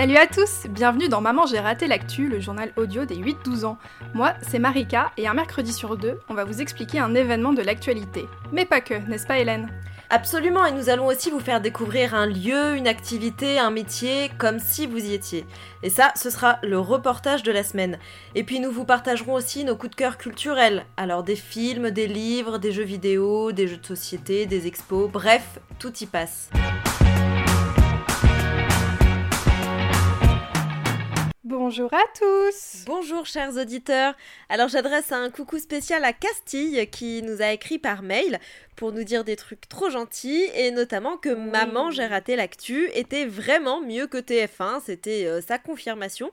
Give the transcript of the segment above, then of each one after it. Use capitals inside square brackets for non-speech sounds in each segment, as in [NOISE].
Salut à tous, bienvenue dans Maman j'ai raté l'actu, le journal audio des 8-12 ans. Moi, c'est Marika et un mercredi sur deux, on va vous expliquer un événement de l'actualité. Mais pas que, n'est-ce pas Hélène? Absolument, et nous allons aussi vous faire découvrir un lieu, une activité, un métier, comme si vous y étiez. Et ça, ce sera le reportage de la semaine. Et puis nous vous partagerons aussi nos coups de cœur culturels. Alors des films, des livres, des jeux vidéo, des jeux de société, des expos, bref, tout y passe. Bonjour à tous Bonjour chers auditeurs Alors j'adresse un coucou spécial à Castille qui nous a écrit par mail pour nous dire des trucs trop gentils et notamment que Maman j'ai raté l'actu était vraiment mieux que TF1, c'était euh, sa confirmation.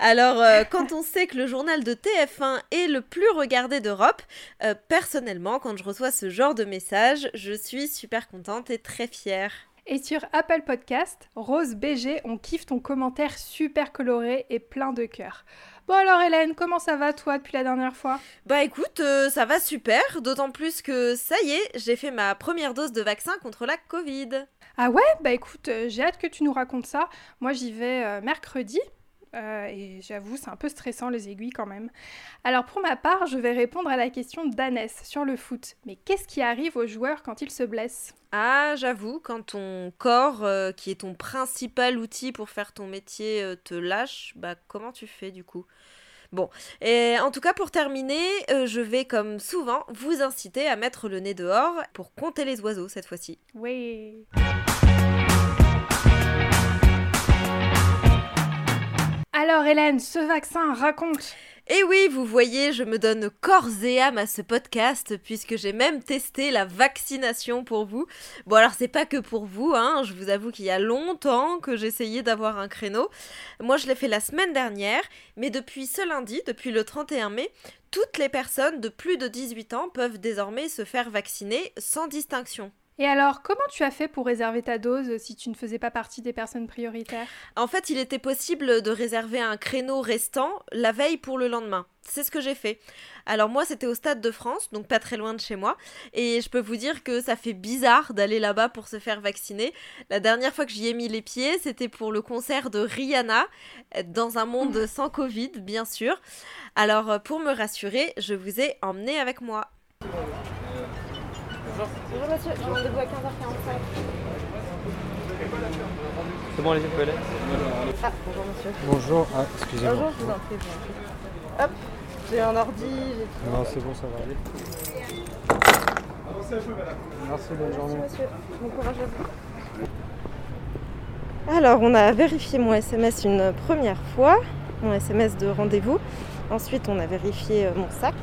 Alors euh, [LAUGHS] quand on sait que le journal de TF1 est le plus regardé d'Europe, euh, personnellement quand je reçois ce genre de message, je suis super contente et très fière. Et sur Apple Podcast, Rose BG, on kiffe ton commentaire super coloré et plein de cœur. Bon alors Hélène, comment ça va toi depuis la dernière fois? Bah écoute, euh, ça va super, d'autant plus que ça y est, j'ai fait ma première dose de vaccin contre la Covid. Ah ouais? Bah écoute, euh, j'ai hâte que tu nous racontes ça. Moi j'y vais euh, mercredi. Et j'avoue, c'est un peu stressant les aiguilles quand même. Alors pour ma part, je vais répondre à la question d'Annès sur le foot. Mais qu'est-ce qui arrive aux joueurs quand ils se blessent? Ah, j'avoue, quand ton corps, euh, qui est ton principal outil pour faire ton métier, euh, te lâche, bah comment tu fais du coup? Bon, et en tout cas pour terminer, euh, je vais comme souvent vous inciter à mettre le nez dehors pour compter les oiseaux cette fois-ci. Oui. Hélène, ce vaccin, raconte et oui, vous voyez, je me donne corps et âme à ce podcast puisque j'ai même testé la vaccination pour vous. Bon alors c'est pas que pour vous, hein, je vous avoue qu'il y a longtemps que j'essayais d'avoir un créneau. Moi je l'ai fait la semaine dernière, mais depuis ce lundi, depuis le 31 mai, toutes les personnes de plus de 18 ans peuvent désormais se faire vacciner sans distinction. Et alors, comment tu as fait pour réserver ta dose si tu ne faisais pas partie des personnes prioritaires? En fait, il était possible de réserver un créneau restant la veille pour le lendemain. C'est ce que j'ai fait. Alors moi, c'était au Stade de France, donc pas très loin de chez moi, et je peux vous dire que ça fait bizarre d'aller là-bas pour se faire vacciner. La dernière fois que j'y ai mis les pieds, c'était pour le concert de Rihanna, dans un monde [LAUGHS] sans Covid, bien sûr. Alors, pour me rassurer, je vous ai emmené avec moi. Bonjour monsieur, j'ai rendez-vous à 15h45. C'est bon, allez-y, vous pouvez aller Ah, bonjour monsieur. Bonjour, ah, excusez-moi. Bonjour, je vous en prie. Hop, j'ai un ordi, j'ai Non, c'est bon, ça va aller. Merci, bonne journée. Merci monsieur, bon courage à vous. Alors, on a vérifié mon SMS une première fois, mon SMS de rendez-vous. Ensuite, on a vérifié euh, mon sac.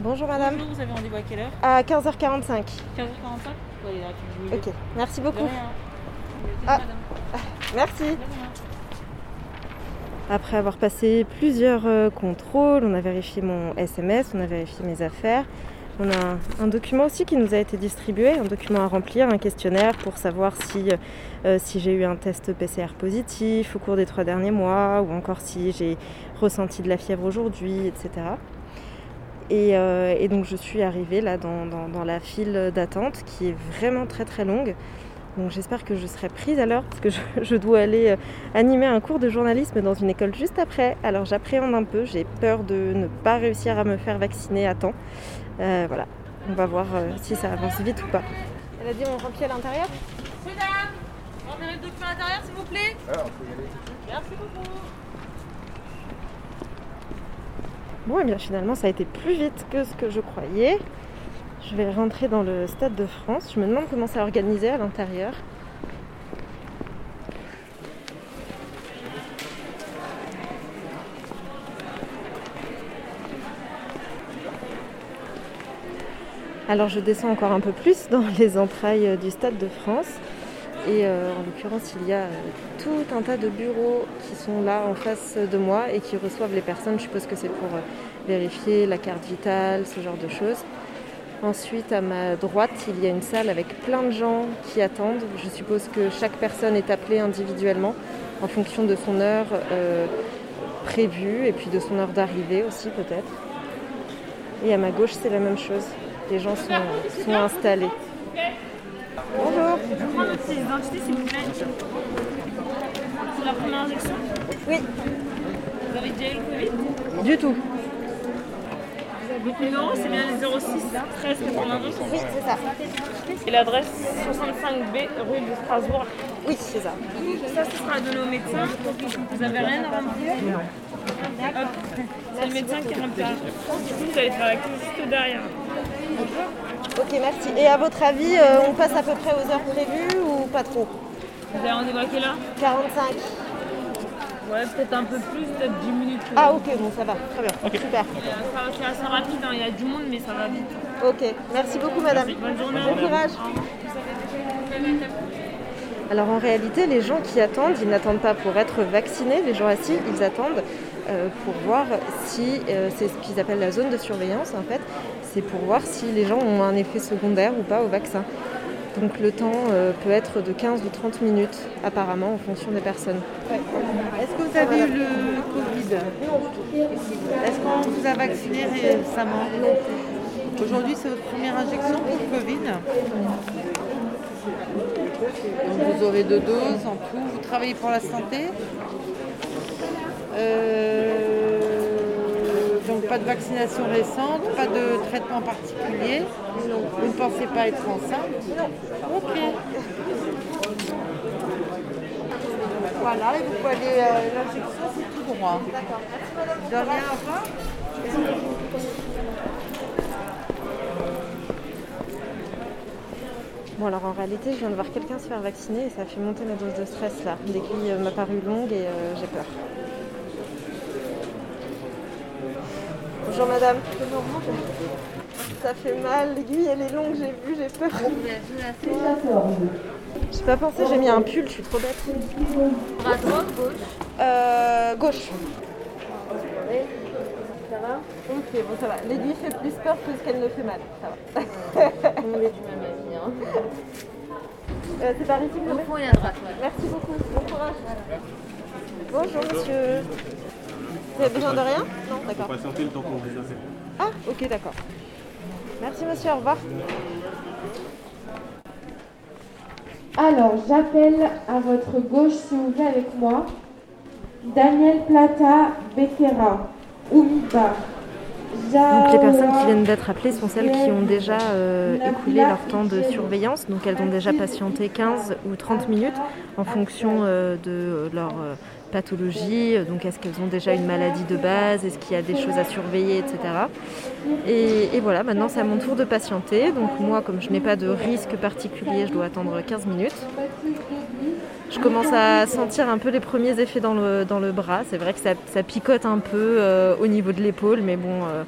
Bonjour madame. Bonjour, vous avez rendez-vous à quelle heure À 15h45. 15h45 Bon, allez, là, tu Ok, merci De beaucoup. rien. Ah. [LAUGHS] Merci. De rien. Après avoir passé plusieurs euh, contrôles, on a vérifié mon SMS, on a vérifié mes affaires. On a un, un document aussi qui nous a été distribué, un document à remplir, un questionnaire pour savoir si, euh, si j'ai eu un test PCR positif au cours des trois derniers mois ou encore si j'ai ressenti de la fièvre aujourd'hui, etc. Et, euh, et donc je suis arrivée là dans, dans- dans la file d'attente qui est vraiment très très longue. Donc j'espère que je serai prise à l'heure parce que je, [LAUGHS] je dois aller euh, animer un cours de journalisme dans une école juste après. Alors j'appréhende un peu, j'ai peur de ne pas réussir à me faire vacciner à temps. Euh, voilà, on va voir euh, si ça avance vite ou pas. Elle a dit on remplit à l'intérieur Mesdames, rentrez le document à l'intérieur, s'il vous plaît. Merci beaucoup. Bon et bien finalement ça a été plus vite que ce que je croyais. Je vais rentrer dans le stade de France. Je me demande comment c'est organisé à l'intérieur. Alors je descends encore un peu plus dans les entrailles du Stade de France. Et euh, en l'occurrence, il y a euh, tout un tas de bureaux qui sont là en face de moi et qui reçoivent les personnes. Je suppose que c'est pour euh, vérifier la carte vitale, ce genre de choses. Ensuite, à ma droite, il y a une salle avec plein de gens qui attendent. Je suppose que chaque personne est appelée individuellement en fonction de son heure prévue et puis de son heure d'arrivée aussi peut-être. Et à ma gauche, c'est la même chose. Les gens sont installés. Bonjour. Je prends votre pièce d'identité s'il vous plaît. C'est la première injection Oui, Vous avez déjà eu le Covid du tout. Votre numéro c'est bien le 06 13 92 Oui, c'est ça. et l'adresse 65B rue de Strasbourg. Oui, c'est ça. Ça, ce sera donné au médecin. Vous avez rien à remplir c'est le médecin qui remplira. Du coup, vous allez faire la queue juste derrière. Ok, merci. Et à votre avis, euh, on passe à peu près aux heures prévues ou pas trop Vous avez rendez-vous à quelle heure 45. Ouais, peut-être un peu plus, peut-être 10 minutes. Ah ok, bon ça va, très bien. Super. Euh, ça- C'est assez rapide, hein. il y a du monde, mais ça va vite. Ok, merci beaucoup madame. Bonne journée. Bon courage. Alors en réalité, les gens qui attendent, ils n'attendent pas pour être vaccinés, les gens assis, ils attendent euh, pour voir si, euh, c'est ce qu'ils appellent la zone de surveillance en fait, c'est pour voir si les gens ont un effet secondaire ou pas au vaccin. Donc le temps euh, peut être de 15 ou 30 minutes apparemment en fonction des personnes. Est-ce que vous avez eu le Covid? Est-ce qu'on vous a vacciné récemment? Aujourd'hui, c'est votre première injection pour le Covid? Donc, vous aurez deux doses en tout. Vous travaillez pour la santé? Euh, pas de vaccination récente, pas de traitement particulier. Vous ne pensez pas être enceinte Ok. Voilà, et vous pouvez aller, euh, l'injection, c'est tout droit. De rien, au revoir. Bon alors en réalité, je viens de voir quelqu'un se faire vacciner et ça a fait monter ma dose de stress là. L'aiguille euh, m'a paru longue et euh, j'ai peur. Bonjour madame. Ça fait mal, l'aiguille elle est longue, j'ai vu, j'ai peur. J'ai pas pensé, j'ai mis un pull, je suis trop bête. À droite, gauche. Euh, gauche. Ça va Ok, bon ça va. L'aiguille fait plus peur que ce qu'elle ne fait mal. Ça va. [LAUGHS] On est du même avis. Hein. Euh, c'est par ici que je Au vais fond et à droite, ouais. Merci beaucoup, bon courage. Bonjour monsieur. Vous avez besoin de rien? Non, d'accord. patienter le temps qu'on vous. Ah, ok, d'accord. Merci monsieur, au revoir. Alors, j'appelle à votre gauche, s'il vous plaît, avec moi, Daniel Plata Becerra, Oumiba. Donc les personnes qui viennent d'être appelées sont celles qui ont déjà euh, écoulé leur temps de surveillance. Donc elles ont déjà patienté 15 ou 30 minutes en fonction euh, de leur euh. Donc est-ce qu'elles ont déjà une maladie de base Est-ce qu'il y a des choses à surveiller, etc. Et, voilà, maintenant c'est à mon tour de patienter. Donc moi, comme je n'ai pas de risque particulier, je dois attendre 15 minutes. Je commence à sentir un peu les premiers effets dans le, dans le bras. C'est vrai que ça, ça picote un peu euh, au niveau de l'épaule, mais bon, euh,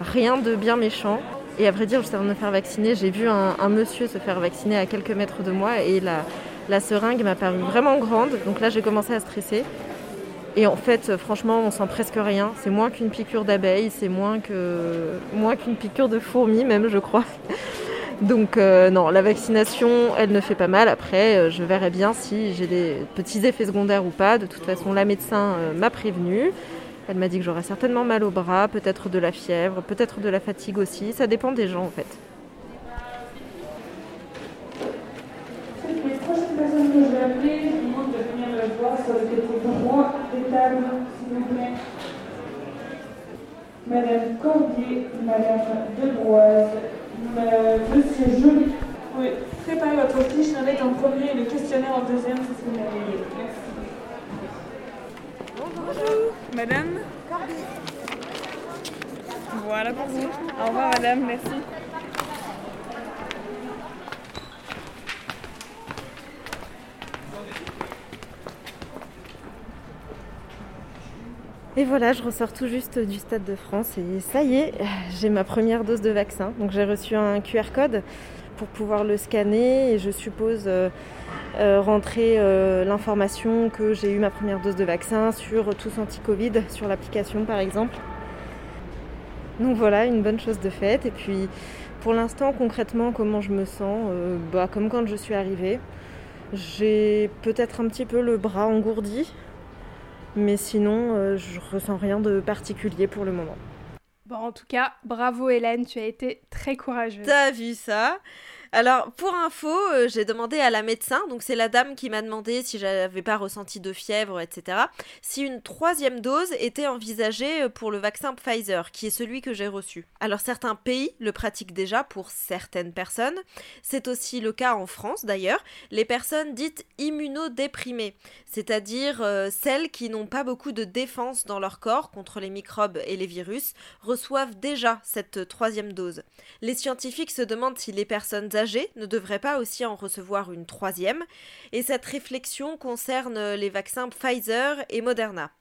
rien de bien méchant. Et à vrai dire, juste avant de me faire vacciner, j'ai vu un, un monsieur se faire vacciner à quelques mètres de moi et la, la seringue m'a paru vraiment grande. Donc là, j'ai commencé à stresser. Et en fait, franchement, on sent presque rien. C'est moins qu'une piqûre d'abeille, c'est moins que moins qu'une piqûre de fourmi, même, je crois. [LAUGHS] Donc euh, non, la vaccination, elle ne fait pas mal. Après, euh, je verrai bien si j'ai des petits effets secondaires ou pas. De toute façon, la médecin euh, m'a prévenu. Elle m'a dit que j'aurais certainement mal au bras, peut-être de la fièvre, peut-être de la fatigue aussi. Ça dépend des gens en fait. Les prochaines personnes que je vais appeler, je vous demande de venir me voir sur le côté droit s'il vous plaît. Madame Cordier, Madame Debroise, M- Monsieur Joly. Vous pouvez préparer votre fiche navette en premier et le questionnaire en deuxième, que vous avez. Merci. Bonjour. Madame Voilà pour vous. Au revoir, madame. Merci. Et voilà, je ressors tout juste du Stade de France et ça y est, j'ai ma première dose de vaccin. Donc j'ai reçu un QR code pour pouvoir le scanner et je suppose euh, euh, rentrer euh, l'information que j'ai eu ma première dose de vaccin sur tous anti-Covid, sur l'application par exemple. Donc voilà, une bonne chose de faite. Et puis pour l'instant, concrètement, comment je me sens bah, Comme quand je suis arrivée. J'ai peut-être un petit peu le bras engourdi, mais sinon, euh, je ressens rien de particulier pour le moment. Bon, en tout cas, bravo Hélène, tu as été très courageuse. T'as vu ça? Alors, pour info, euh, j'ai demandé à la médecin, donc c'est la dame qui m'a demandé si j'avais pas ressenti de fièvre, etc., si une troisième dose était envisagée euh, pour le vaccin Pfizer, qui est celui que j'ai reçu. Alors, certains pays le pratiquent déjà pour certaines personnes. C'est aussi le cas en France, d'ailleurs, les personnes dites immunodéprimées, c'est-à-dire euh, celles qui n'ont pas beaucoup de défense dans leur corps contre les microbes et les virus, reçoivent déjà cette troisième dose. Les scientifiques se demandent si les personnes âgées ne devraient pas aussi en recevoir une troisième, et cette réflexion concerne les vaccins Pfizer et Moderna.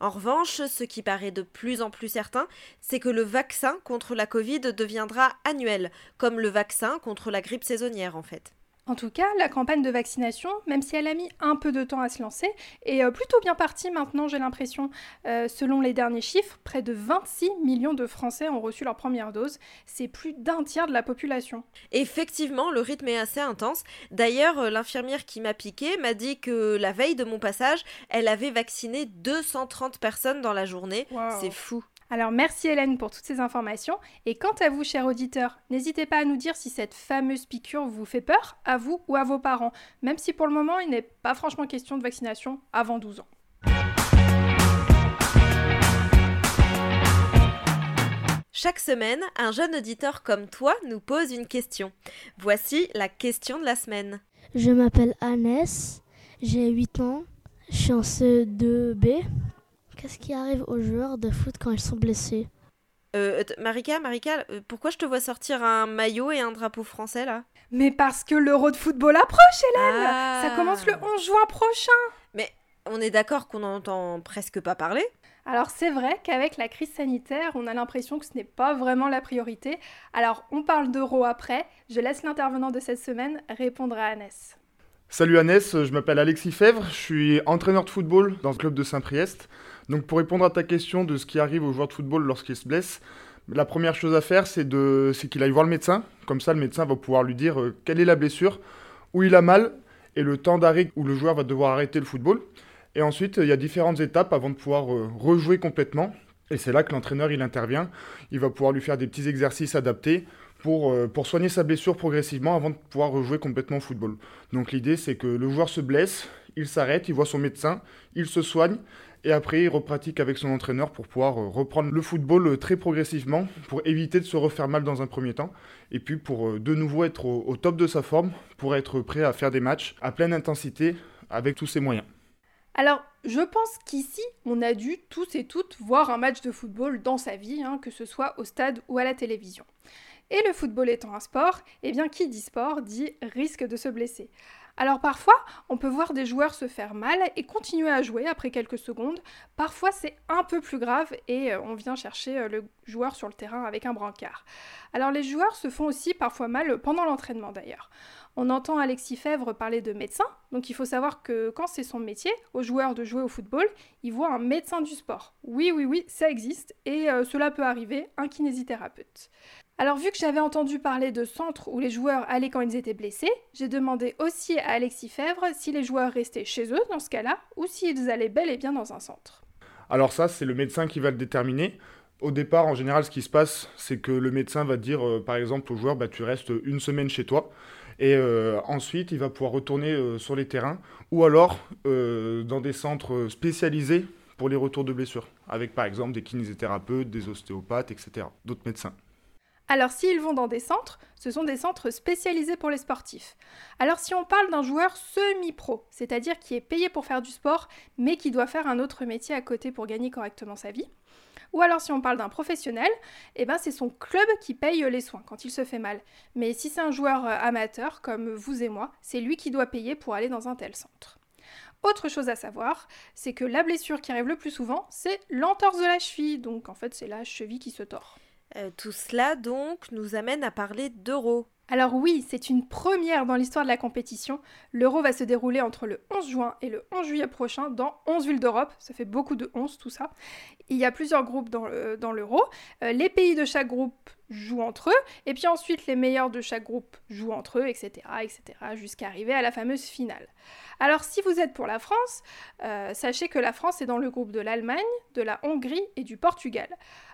En revanche, ce qui paraît de plus en plus certain, c'est que le vaccin contre la Covid deviendra annuel, comme le vaccin contre la grippe saisonnière en fait. En tout cas, la campagne de vaccination, même si elle a mis un peu de temps à se lancer, est euh, plutôt bien partie maintenant, j'ai l'impression. Euh, selon les derniers chiffres, près de 26 millions de Français ont reçu leur première dose. C'est plus d'un tiers de la population. Effectivement, le rythme est assez intense. D'ailleurs, euh, l'infirmière qui m'a piqué m'a dit que la veille de mon passage, elle avait vacciné 230 personnes dans la journée. Wow. C'est fou. Alors merci Hélène pour toutes ces informations. Et quant à vous, chers auditeurs, n'hésitez pas à nous dire si cette fameuse piqûre vous fait peur, à vous ou à vos parents, même si pour le moment il n'est pas franchement question de vaccination avant 12 ans. Chaque semaine, un jeune auditeur comme toi nous pose une question. Voici la question de la semaine. Je m'appelle Annès, j'ai 8 ans, je suis en CE2B. Qu'est-ce qui arrive aux joueurs de foot quand ils sont blessés Euh, Marika, Marika, euh, pourquoi je te vois sortir un maillot et un drapeau français là? Mais parce que l'Euro de football approche, Hélène Ah. Ça commence le 11 juin prochain Mais on est d'accord qu'on n'entend presque pas parler? Alors c'est vrai qu'avec la crise sanitaire, on a l'impression que ce n'est pas vraiment la priorité. Alors on parle d'Euro après. Je laisse l'intervenant de cette semaine répondre à Annès. Salut Annès, je m'appelle Alexis Fèvre, je suis entraîneur de football dans le club de Saint-Priest. Donc pour répondre à ta question de ce qui arrive aux joueurs de football lorsqu'ils se blessent, la première chose à faire c'est qu'il aille voir le médecin. Comme ça le médecin va pouvoir lui dire euh, quelle est la blessure, où il a mal et le temps d'arrêt où le joueur va devoir arrêter le football. Et ensuite il y a différentes étapes avant de pouvoir euh, rejouer complètement. Et c'est là que l'entraîneur il intervient. Il va pouvoir lui faire des petits exercices adaptés pour, euh, pour soigner sa blessure progressivement avant de pouvoir rejouer complètement au football. Donc l'idée c'est que le joueur se blesse, il s'arrête, il voit son médecin, il se soigne et après il repratique avec son entraîneur pour pouvoir euh, reprendre le football euh, très progressivement pour éviter de se refaire mal dans un premier temps et puis pour de nouveau être au, au top de sa forme pour être prêt à faire des matchs à pleine intensité avec tous ses moyens. Alors, je pense qu'ici, on a dû tous et toutes voir un match de football dans sa vie, hein, que ce soit au stade ou à la télévision. Et le football étant un sport, eh bien qui dit sport dit risque de se blesser. Alors parfois, on peut voir des joueurs se faire mal et continuer à jouer après quelques secondes. Parfois, c'est un peu plus grave et euh, on vient chercher euh, le joueur sur le terrain avec un brancard. Alors les joueurs se font aussi parfois mal pendant l'entraînement d'ailleurs. On entend Alexis Fèvre parler de médecin, donc il faut savoir que quand c'est son métier, aux joueurs de jouer au football, il voit un médecin du sport. Oui, oui, oui, ça existe, et euh, cela peut arriver, un kinésithérapeute. Alors vu que j'avais entendu parler de centres où les joueurs allaient quand ils étaient blessés, j'ai demandé aussi à Alexis Fèvre si les joueurs restaient chez eux dans ce cas-là, ou s'ils allaient bel et bien dans un centre. Alors ça, c'est le médecin qui va le déterminer. Au départ, en général, ce qui se passe, c'est que le médecin va dire, euh, par exemple, au joueur, bah, tu restes une semaine chez toi. Et euh, ensuite, il va pouvoir retourner euh, sur les terrains ou alors dans des centres spécialisés pour les retours de blessures, avec par exemple des kinésithérapeutes, des ostéopathes, etc., d'autres médecins. Alors s'ils vont dans des centres, ce sont des centres spécialisés pour les sportifs. Alors si on parle d'un joueur semi-pro, c'est-à-dire qui est payé pour faire du sport, mais qui doit faire un autre métier à côté pour gagner correctement sa vie, ou alors si on parle d'un professionnel, eh ben c'est son club qui paye les soins quand il se fait mal. Mais si c'est un joueur euh, amateur comme vous et moi, c'est lui qui doit payer pour aller dans un tel centre. Autre chose à savoir, c'est que la blessure qui arrive le plus souvent, c'est l'entorse de la cheville. Donc en fait, c'est la cheville qui se tord. Euh, Tout cela donc nous amène à parler d'euro. Alors oui, c'est une première dans l'histoire de la compétition. L'Euro va se dérouler entre le 11 juin et le 11 juillet prochain dans 11 villes d'Europe. Ça fait beaucoup de 11 tout ça. Il y a plusieurs groupes dans, dans l'euro. Euh, les pays de chaque groupe jouent entre eux, et puis ensuite les meilleurs de chaque groupe jouent entre eux, etc., etc., jusqu'à arriver à la fameuse finale. Alors si vous êtes pour la France, euh, sachez que la France est dans le groupe de l'Allemagne, de la Hongrie et du Portugal.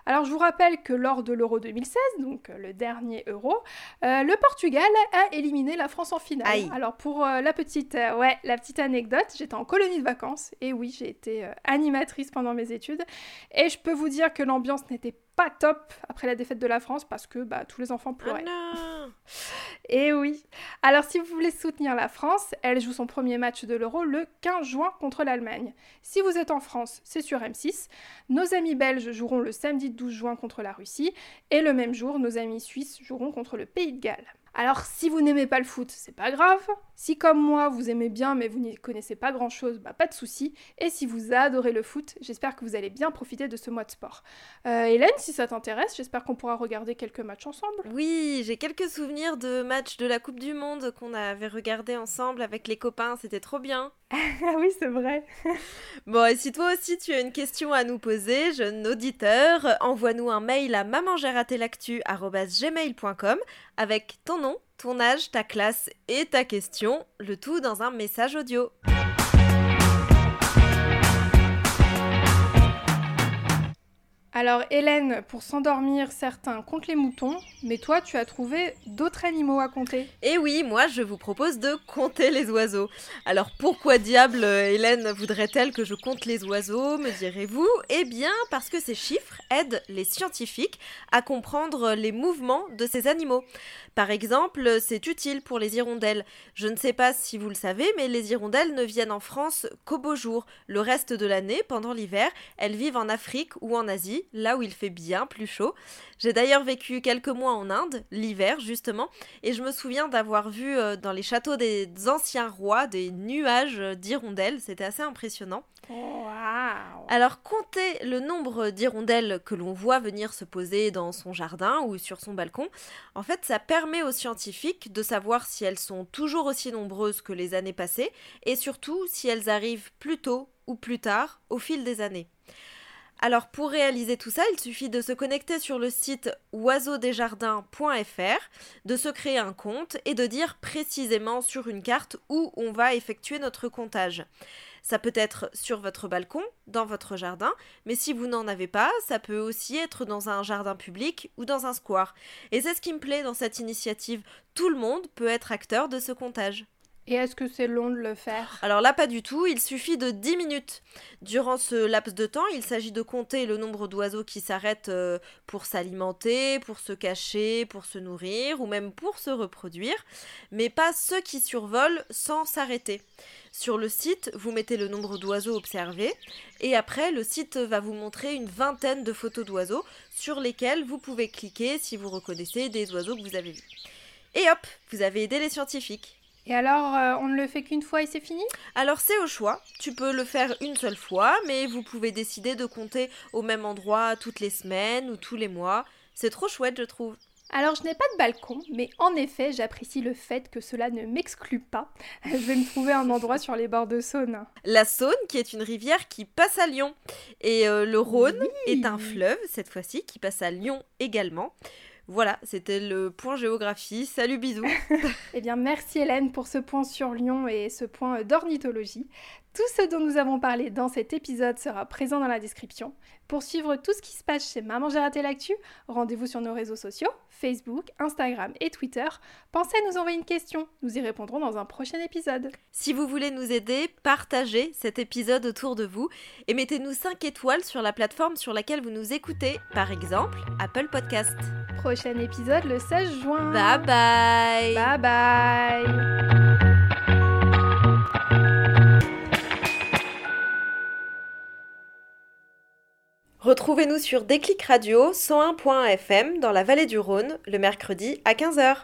Alors je vous rappelle que lors de l'Euro 2016, donc euh, le dernier Euro, euh, le Portugal a éliminé la France en finale. Aïe. Alors pour euh, la petite, euh, ouais, la petite anecdote, j'étais en colonie de vacances et oui, j'ai été animatrice pendant mes études et je peux vous dire que l'ambiance n'était pas top après la défaite de la France parce que bah, tous les enfants pleuraient. non [LAUGHS] Et oui. Alors si vous voulez soutenir la France, elle joue son premier match de l'Euro le 15 juin contre l'Allemagne. Si vous êtes en France, c'est sur M6. Nos amis belges joueront le samedi 12 juin contre la Russie et le même jour, nos amis suisses joueront contre le Pays de Galles. Alors si vous n'aimez pas le foot, c'est pas grave. Si comme moi, vous aimez bien mais vous n'y connaissez pas grand-chose, bah pas de souci. Et si vous adorez le foot, j'espère que vous allez bien profiter de ce mois de sport. Euh, Hélène, si ça t'intéresse, j'espère qu'on pourra regarder quelques matchs ensemble. Oui, j'ai quelques souvenirs de matchs de la Coupe du Monde qu'on avait regardé ensemble avec les copains, c'était trop bien. [LAUGHS] ah oui, c'est vrai. [LAUGHS] Bon, et si toi aussi tu as une question à nous poser, jeune auditeur, envoie-nous un mail à mamangeratelactu@gmail.com avec ton nom, ton âge, ta classe et ta question, le tout dans un message audio. Alors Hélène, pour s'endormir, certains comptent les moutons, mais toi tu as trouvé d'autres animaux à compter. Et oui, moi je vous propose de compter les oiseaux. Alors pourquoi diable Hélène voudrait-elle que je compte les oiseaux, me direz-vous? Eh bien parce que ces chiffres aident les scientifiques à comprendre les mouvements de ces animaux. Par exemple, c'est utile pour les hirondelles. Je ne sais pas si vous le savez, mais les hirondelles ne viennent en France qu'au beau jour. Le reste de l'année, pendant l'hiver, elles vivent en Afrique ou en Asie, là où il fait bien plus chaud. J'ai d'ailleurs vécu quelques mois en Inde, l'hiver justement, et je me souviens d'avoir vu euh, dans les châteaux des anciens rois des nuages d'hirondelles, c'était assez impressionnant. Waouh Alors compter le nombre d'hirondelles que l'on voit venir se poser dans son jardin ou sur son balcon, en fait ça permet aux scientifiques de savoir si elles sont toujours aussi nombreuses que les années passées et surtout si elles arrivent plus tôt ou plus tard au fil des années. Alors pour réaliser tout ça, il suffit de se connecter sur le site oiseaudesjardins.fr, de se créer un compte et de dire précisément sur une carte où on va effectuer notre comptage. Ça peut être sur votre balcon, dans votre jardin, mais si vous n'en avez pas, ça peut aussi être dans un jardin public ou dans un square. Et c'est ce qui me plaît dans cette initiative. Tout le monde peut être acteur de ce comptage. Et est-ce que c'est long de le faire Alors là, pas du tout, il suffit de 10 minutes. Durant ce laps de temps, il s'agit de compter le nombre d'oiseaux qui s'arrêtent euh, pour s'alimenter, pour se cacher, pour se nourrir ou même pour se reproduire, mais pas ceux qui survolent sans s'arrêter. Sur le site, vous mettez le nombre d'oiseaux observés et après, le site va vous montrer une vingtaine de photos d'oiseaux sur lesquelles vous pouvez cliquer si vous reconnaissez des oiseaux que vous avez vus. Et hop, vous avez aidé les scientifiques. Et alors, euh, on ne le fait qu'une fois et c'est fini? Alors c'est au choix, tu peux le faire une seule fois, mais vous pouvez décider de compter au même endroit toutes les semaines ou tous les mois. C'est trop chouette, je trouve. Alors, je n'ai pas de balcon, mais en effet, j'apprécie le fait que cela ne m'exclut pas. [LAUGHS] Je vais me trouver un endroit sur les bords de Saône. La Saône, qui est une rivière qui passe à Lyon. Et euh, le Rhône est un fleuve, cette fois-ci, qui passe à Lyon également. Voilà, c'était le point géographie. Salut, bisous. [LAUGHS] Eh bien, merci Hélène pour ce point sur Lyon et ce point d'ornithologie. Tout ce dont nous avons parlé dans cet épisode sera présent dans la description. Pour suivre tout ce qui se passe chez Maman J'ai raté l'actu, rendez-vous sur nos réseaux sociaux, Facebook, Instagram et Twitter. Pensez à nous envoyer une question, nous y répondrons dans un prochain épisode. Si vous voulez nous aider, partagez cet épisode autour de vous et mettez-nous 5 étoiles sur la plateforme sur laquelle vous nous écoutez, par exemple Apple Podcast. Prochain épisode le 16 juin. Bye bye Bye bye Retrouvez-nous sur Déclic Radio 101.fm dans la vallée du Rhône le mercredi à 15h.